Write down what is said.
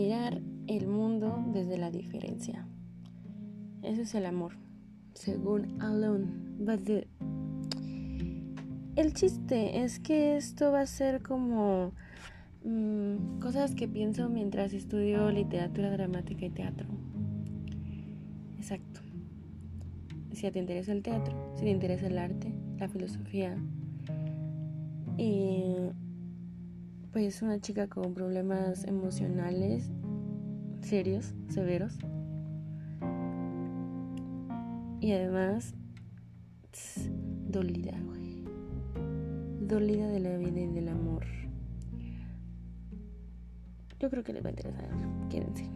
mirar el mundo desde la diferencia. Eso es el amor, según Alone. But El chiste es que esto va a ser como mm, cosas que pienso mientras estudio literatura dramática y teatro. Exacto. Si te interesa el teatro, si te interesa el arte, la filosofía, y pues una chica con problemas emocionales serios, severos. Y además, dolida, güey. Dolida de la vida y del amor. Yo creo que les va a interesar. Quédense.